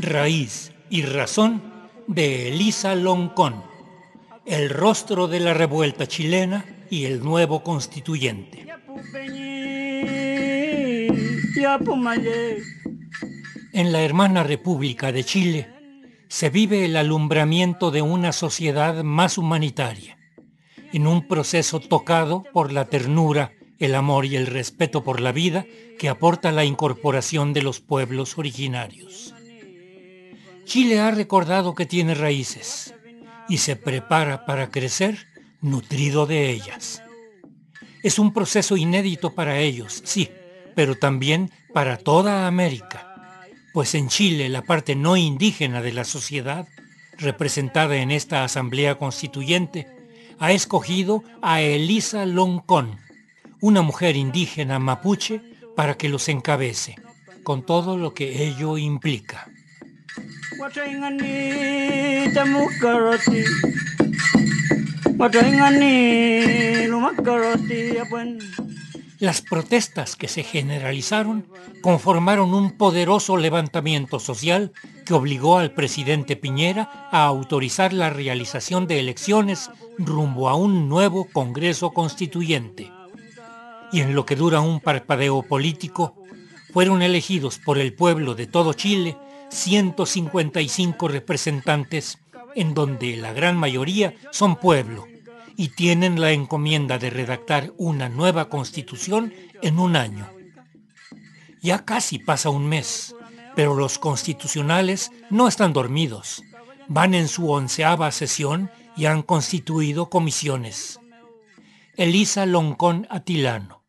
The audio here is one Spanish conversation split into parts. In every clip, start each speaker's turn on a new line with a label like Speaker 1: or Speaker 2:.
Speaker 1: Raíz y razón de Elisa Loncón, el rostro de la revuelta chilena y el nuevo constituyente. En la hermana República de Chile se vive el alumbramiento de una sociedad más humanitaria, en un proceso tocado por la ternura, el amor y el respeto por la vida que aporta la incorporación de los pueblos originarios. Chile ha recordado que tiene raíces y se prepara para crecer nutrido de ellas. Es un proceso inédito para ellos, sí, pero también para toda América, pues en Chile la parte no indígena de la sociedad, representada en esta Asamblea Constituyente, ha escogido a Elisa Loncón, una mujer indígena mapuche, para que los encabece, con todo lo que ello implica. Las protestas que se generalizaron conformaron un poderoso levantamiento social que obligó al presidente Piñera a autorizar la realización de elecciones rumbo a un nuevo Congreso Constituyente. Y en lo que dura un parpadeo político, fueron elegidos por el pueblo de todo Chile 155 representantes, en donde la gran mayoría son pueblo y tienen la encomienda de redactar una nueva constitución en un año. Ya casi pasa un mes, pero los constitucionales no están dormidos. Van en su onceava sesión y han constituido comisiones. Elisa Loncón Atilano,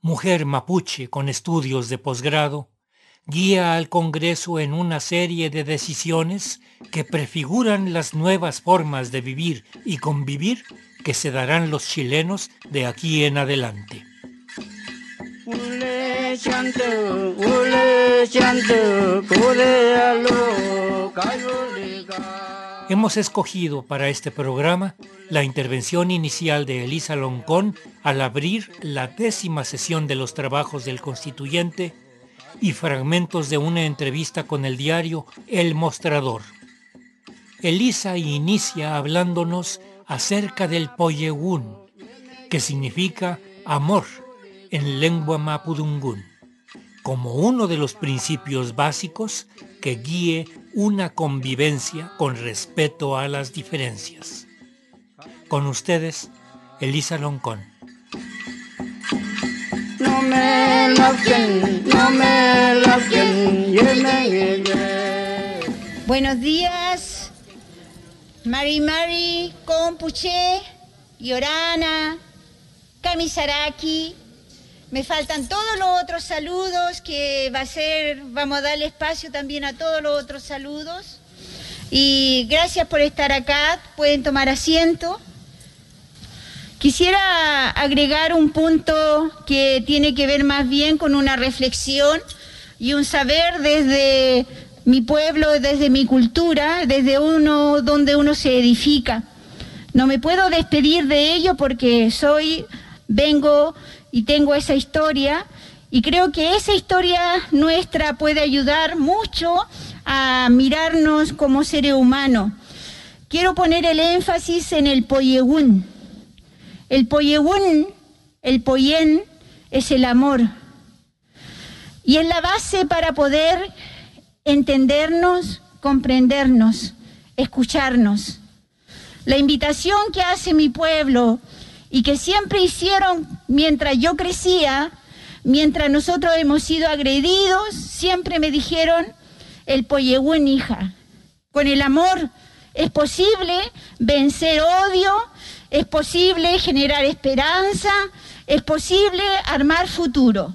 Speaker 1: mujer mapuche con estudios de posgrado, guía al Congreso en una serie de decisiones que prefiguran las nuevas formas de vivir y convivir que se darán los chilenos de aquí en adelante. Hemos escogido para este programa la intervención inicial de Elisa Loncón al abrir la décima sesión de los trabajos del constituyente y fragmentos de una entrevista con el diario El Mostrador. Elisa inicia hablándonos acerca del Poyegún, que significa amor en lengua mapudungún, como uno de los principios básicos que guíe una convivencia con respeto a las diferencias. Con ustedes, Elisa Loncón. No me no me
Speaker 2: Buenos días, Mari Mari, Compuche, Yorana, Kamisaraki. Me faltan todos los otros saludos que va a ser, vamos a darle espacio también a todos los otros saludos. Y gracias por estar acá, pueden tomar asiento. Quisiera agregar un punto que tiene que ver más bien con una reflexión y un saber desde mi pueblo, desde mi cultura, desde uno donde uno se edifica. No me puedo despedir de ello porque soy, vengo y tengo esa historia y creo que esa historia nuestra puede ayudar mucho a mirarnos como seres humanos. Quiero poner el énfasis en el poyegún. El poyegún, el poyen, es el amor. Y es la base para poder entendernos, comprendernos, escucharnos. La invitación que hace mi pueblo y que siempre hicieron mientras yo crecía, mientras nosotros hemos sido agredidos, siempre me dijeron, el poyegún hija, con el amor es posible vencer odio, es posible generar esperanza, es posible armar futuro.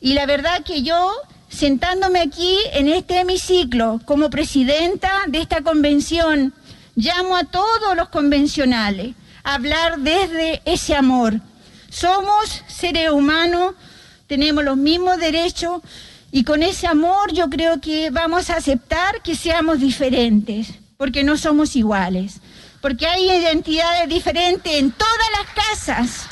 Speaker 2: Y la verdad que yo sentándome aquí en este hemiciclo como presidenta de esta convención, llamo a todos los convencionales a hablar desde ese amor. Somos seres humanos, tenemos los mismos derechos y con ese amor yo creo que vamos a aceptar que seamos diferentes, porque no somos iguales, porque hay identidades diferentes en todas las casas.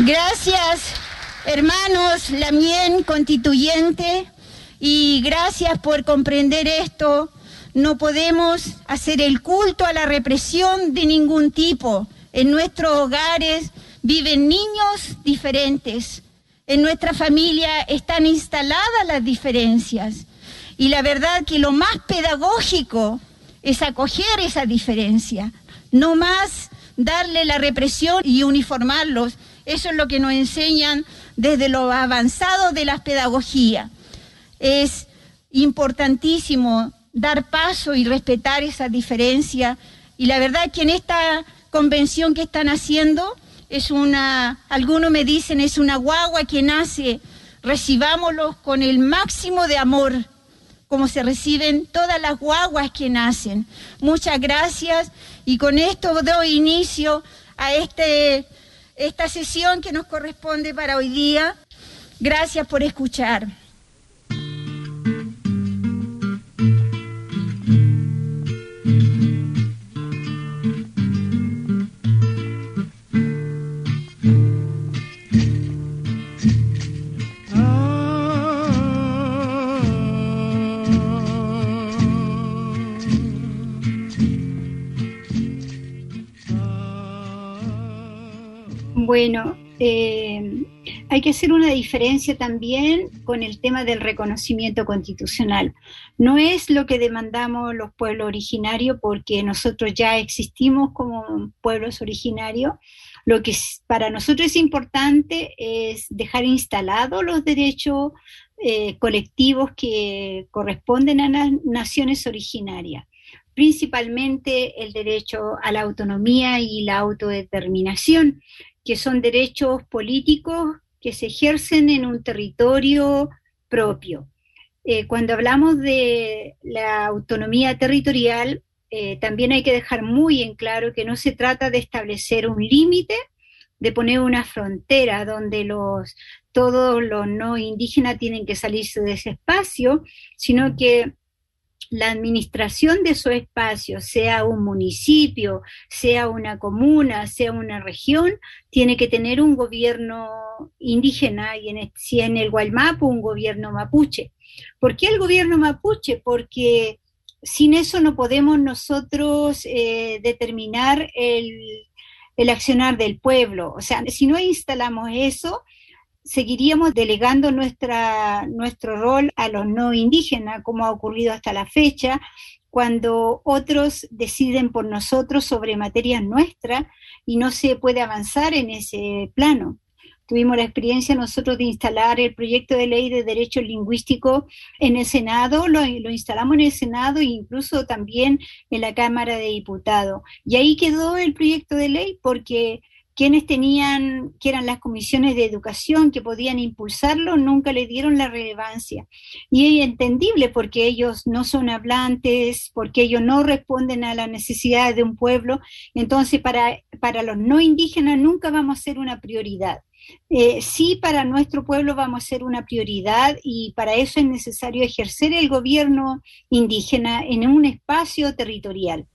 Speaker 2: Gracias, hermanos Lamien, constituyente, y gracias por comprender esto. No podemos hacer el culto a la represión de ningún tipo. En nuestros hogares viven niños diferentes. En nuestra familia están instaladas las diferencias. Y la verdad que lo más pedagógico es acoger esa diferencia, no más darle la represión y uniformarlos eso es lo que nos enseñan desde lo avanzado de las pedagogías. Es importantísimo dar paso y respetar esa diferencia. Y la verdad que en esta convención que están haciendo es una, algunos me dicen, es una guagua que nace, recibámoslos con el máximo de amor, como se reciben todas las guaguas que nacen. Muchas gracias y con esto doy inicio a este esta sesión que nos corresponde para hoy día. Gracias por escuchar.
Speaker 3: Hay que hacer una diferencia también con el tema del reconocimiento constitucional. No es lo que demandamos los pueblos originarios porque nosotros ya existimos como pueblos originarios. Lo que para nosotros es importante es dejar instalados los derechos eh, colectivos que corresponden a las naciones originarias principalmente el derecho a la autonomía y la autodeterminación, que son derechos políticos que se ejercen en un territorio propio. Eh, cuando hablamos de la autonomía territorial, eh, también hay que dejar muy en claro que no se trata de establecer un límite, de poner una frontera donde los, todos los no indígenas tienen que salirse de ese espacio, sino que la administración de su espacio, sea un municipio, sea una comuna, sea una región, tiene que tener un gobierno indígena y en, si en el Guaymapu un gobierno mapuche. ¿Por qué el gobierno mapuche? Porque sin eso no podemos nosotros eh, determinar el, el accionar del pueblo. O sea, si no instalamos eso, seguiríamos delegando nuestra, nuestro rol a los no indígenas, como ha ocurrido hasta la fecha, cuando otros deciden por nosotros sobre materias nuestras y no se puede avanzar en ese plano. Tuvimos la experiencia nosotros de instalar el proyecto de ley de derecho lingüístico en el Senado, lo, lo instalamos en el Senado e incluso también en la Cámara de Diputados. Y ahí quedó el proyecto de ley porque quienes tenían, que eran las comisiones de educación que podían impulsarlo, nunca le dieron la relevancia. Y es entendible porque ellos no son hablantes, porque ellos no responden a las necesidades de un pueblo. Entonces, para, para los no indígenas nunca vamos a ser una prioridad. Eh, sí, para nuestro pueblo vamos a ser una prioridad y para eso es necesario ejercer el gobierno indígena en un espacio territorial.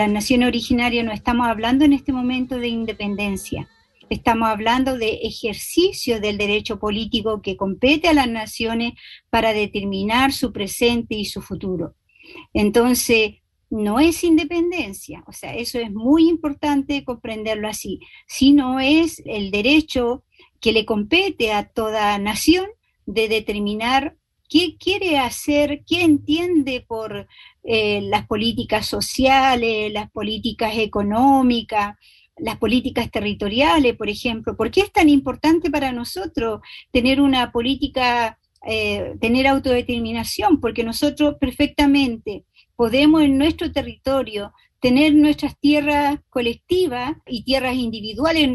Speaker 3: La nación originaria no estamos hablando en este momento de independencia, estamos hablando de ejercicio del derecho político que compete a las naciones para determinar su presente y su futuro. Entonces, no es independencia, o sea, eso es muy importante comprenderlo así, sino es el derecho que le compete a toda nación de determinar qué quiere hacer, qué entiende por eh, las políticas sociales, las políticas económicas, las políticas territoriales, por ejemplo. ¿Por qué es tan importante para nosotros tener una política, eh, tener autodeterminación? Porque nosotros perfectamente podemos en nuestro territorio tener nuestras tierras colectivas y tierras individuales.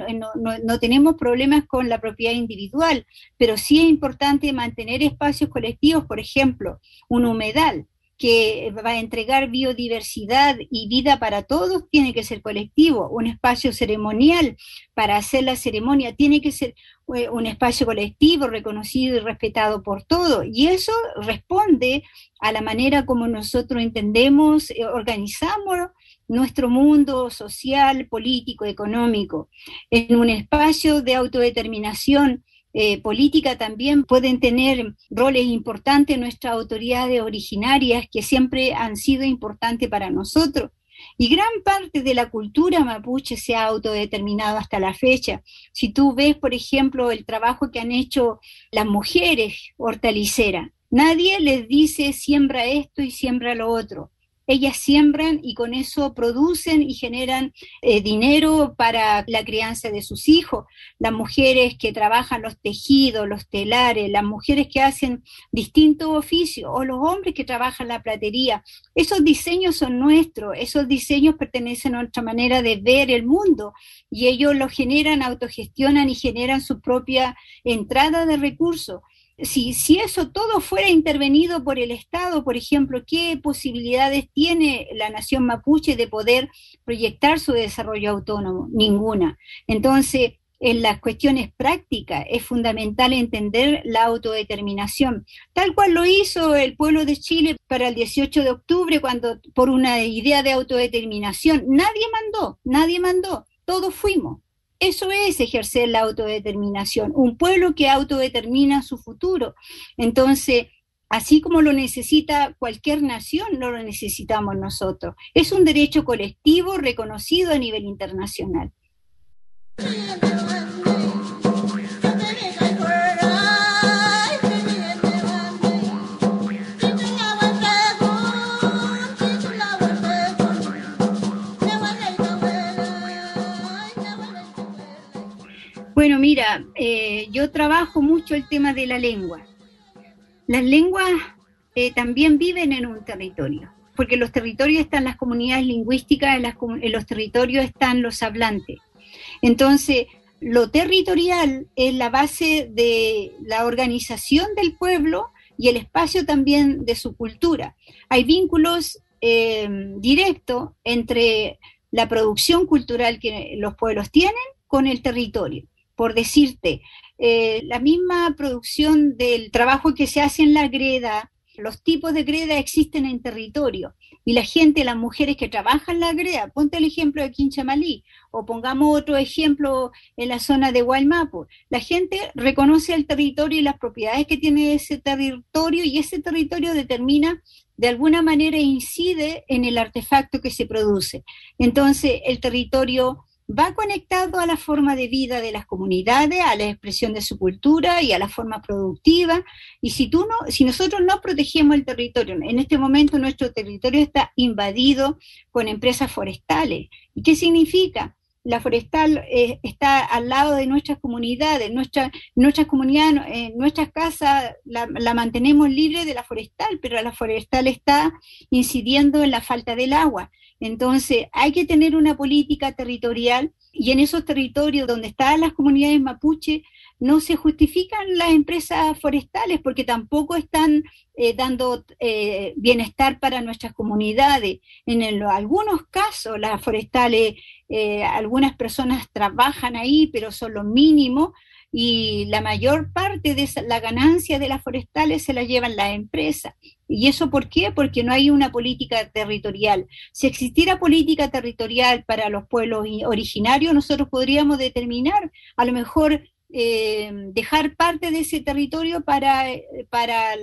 Speaker 3: No, tenemos problemas con la propiedad individual, pero sí es importante mantener espacios colectivos, por ejemplo, un humedal que va a entregar biodiversidad y vida para todos, tiene que ser colectivo. Un espacio ceremonial para hacer la ceremonia tiene que ser eh, un espacio colectivo, reconocido y respetado por todos. Y eso responde a la manera como nosotros entendemos, eh, organizamos nuestro mundo social, político, económico, en un espacio de autodeterminación eh, política también pueden tener roles importantes nuestras autoridades originarias que siempre han sido importantes para nosotros. Y gran parte de la cultura mapuche se ha autodeterminado hasta la fecha. Si tú ves, por ejemplo, el trabajo que han hecho las mujeres hortaliceras, nadie les dice siembra esto y siembra lo otro ellas siembran y con eso producen y generan eh, dinero para la crianza de sus hijos. Las mujeres que trabajan los tejidos, los telares, las mujeres que hacen distintos oficios o los hombres que trabajan la platería. Esos diseños son nuestros, esos diseños pertenecen a nuestra manera de ver el mundo y ellos lo generan, autogestionan y generan su propia entrada de recursos si, si eso todo fuera intervenido por el Estado, por ejemplo, ¿qué posibilidades tiene la nación mapuche de poder proyectar su desarrollo autónomo? Ninguna. Entonces, en las cuestiones prácticas es fundamental entender la autodeterminación, tal cual lo hizo el pueblo de Chile para el 18 de octubre, cuando por una idea de autodeterminación, nadie mandó, nadie mandó, todos fuimos. Eso es ejercer la autodeterminación, un pueblo que autodetermina su futuro. Entonces, así como lo necesita cualquier nación, no lo necesitamos nosotros. Es un derecho colectivo reconocido a nivel internacional. Eh, yo trabajo mucho el tema de la lengua. Las lenguas eh, también viven en un territorio, porque en los territorios están las comunidades lingüísticas, en, los territorios están los hablantes. Entonces, lo territorial es la base de la organización del pueblo y el espacio también de su cultura. Hay vínculos eh, directos entre la producción cultural que los pueblos tienen con el territorio por decirte, eh, la misma producción del trabajo que se hace en la greda, los tipos de greda existen en territorio y la gente, las mujeres que trabajan la greda, ponte el ejemplo de Quinchamalí o pongamos otro ejemplo en la zona de Guaymapo, la gente reconoce el territorio y las propiedades que tiene ese territorio y ese territorio determina de alguna manera incide en el artefacto que se produce. Entonces, el territorio va conectado a la forma de vida de las comunidades, a la expresión de su cultura y a la forma productiva. Y si, tú no, si nosotros no protegemos el territorio, en este momento nuestro territorio está invadido con empresas forestales. ¿Y qué significa? La forestal eh, está al lado de nuestras comunidades, nuestra, nuestras comunidades, eh, nuestras casas la, la mantenemos libre de la forestal, pero la forestal está incidiendo en la falta del agua. Entonces, hay que tener una política territorial y en esos territorios donde están las comunidades mapuche no se justifican las empresas forestales porque tampoco están eh, dando eh, bienestar para nuestras comunidades. En algunos casos, las forestales, eh, algunas personas trabajan ahí, pero son lo mínimo y la mayor parte de la ganancia de las forestales se la llevan las empresas. ¿Y eso por qué? Porque no hay una política territorial. Si existiera política territorial para los pueblos originarios, nosotros podríamos determinar, a lo mejor, eh, dejar parte de ese territorio para, para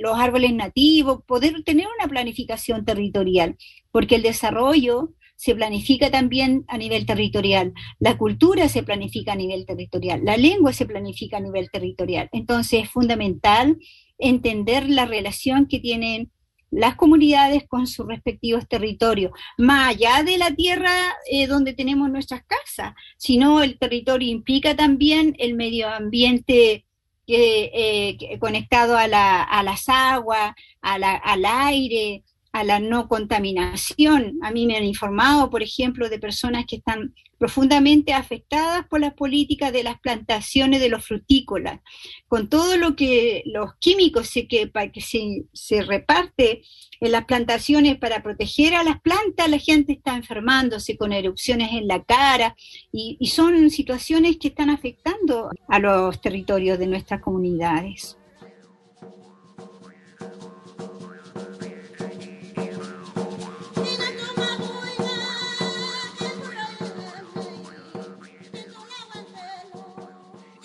Speaker 3: los árboles nativos, poder tener una planificación territorial, porque el desarrollo se planifica también a nivel territorial, la cultura se planifica a nivel territorial, la lengua se planifica a nivel territorial. Entonces es fundamental entender la relación que tienen las comunidades con sus respectivos territorios, más allá de la tierra eh, donde tenemos nuestras casas, sino el territorio implica también el medio ambiente eh, eh, conectado a, la, a, las aguas, al aire, a la no contaminación. A mí me han informado, por ejemplo, de personas que están profundamente afectadas por las políticas de las plantaciones de los frutícolas, con todo lo que los químicos se, que, que se, se reparte en las plantaciones para proteger a las plantas, la gente está enfermándose con erupciones en la cara y, y son situaciones que están afectando a los territorios de nuestras comunidades.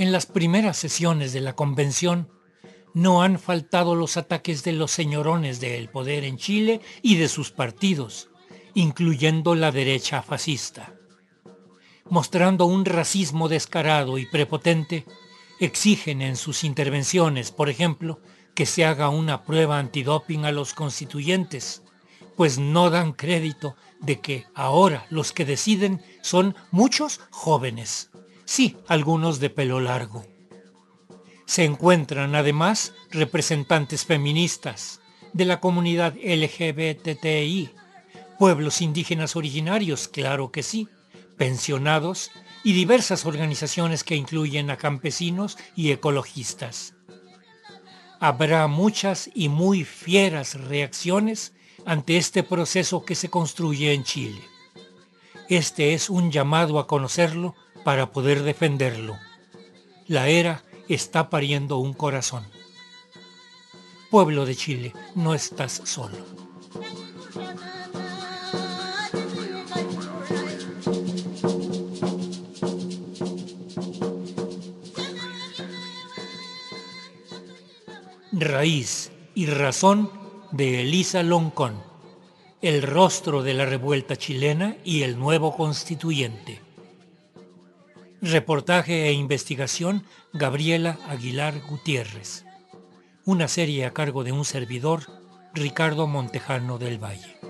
Speaker 1: En las primeras sesiones de la convención no han faltado los ataques de los señorones del poder en Chile y de sus partidos, incluyendo la derecha fascista. Mostrando un racismo descarado y prepotente, exigen en sus intervenciones, por ejemplo, que se haga una prueba antidoping a los constituyentes, pues no dan crédito de que ahora los que deciden son muchos jóvenes sí, algunos de pelo largo. Se encuentran además representantes feministas de la comunidad LGBTI, pueblos indígenas originarios, claro que sí, pensionados y diversas organizaciones que incluyen a campesinos y ecologistas. Habrá muchas y muy fieras reacciones ante este proceso que se construye en Chile. Este es un llamado a conocerlo para poder defenderlo. La era está pariendo un corazón. Pueblo de Chile, no estás solo. Raíz y razón de Elisa Loncón, el rostro de la revuelta chilena y el nuevo constituyente. Reportaje e investigación Gabriela Aguilar Gutiérrez. Una serie a cargo de un servidor, Ricardo Montejano del Valle.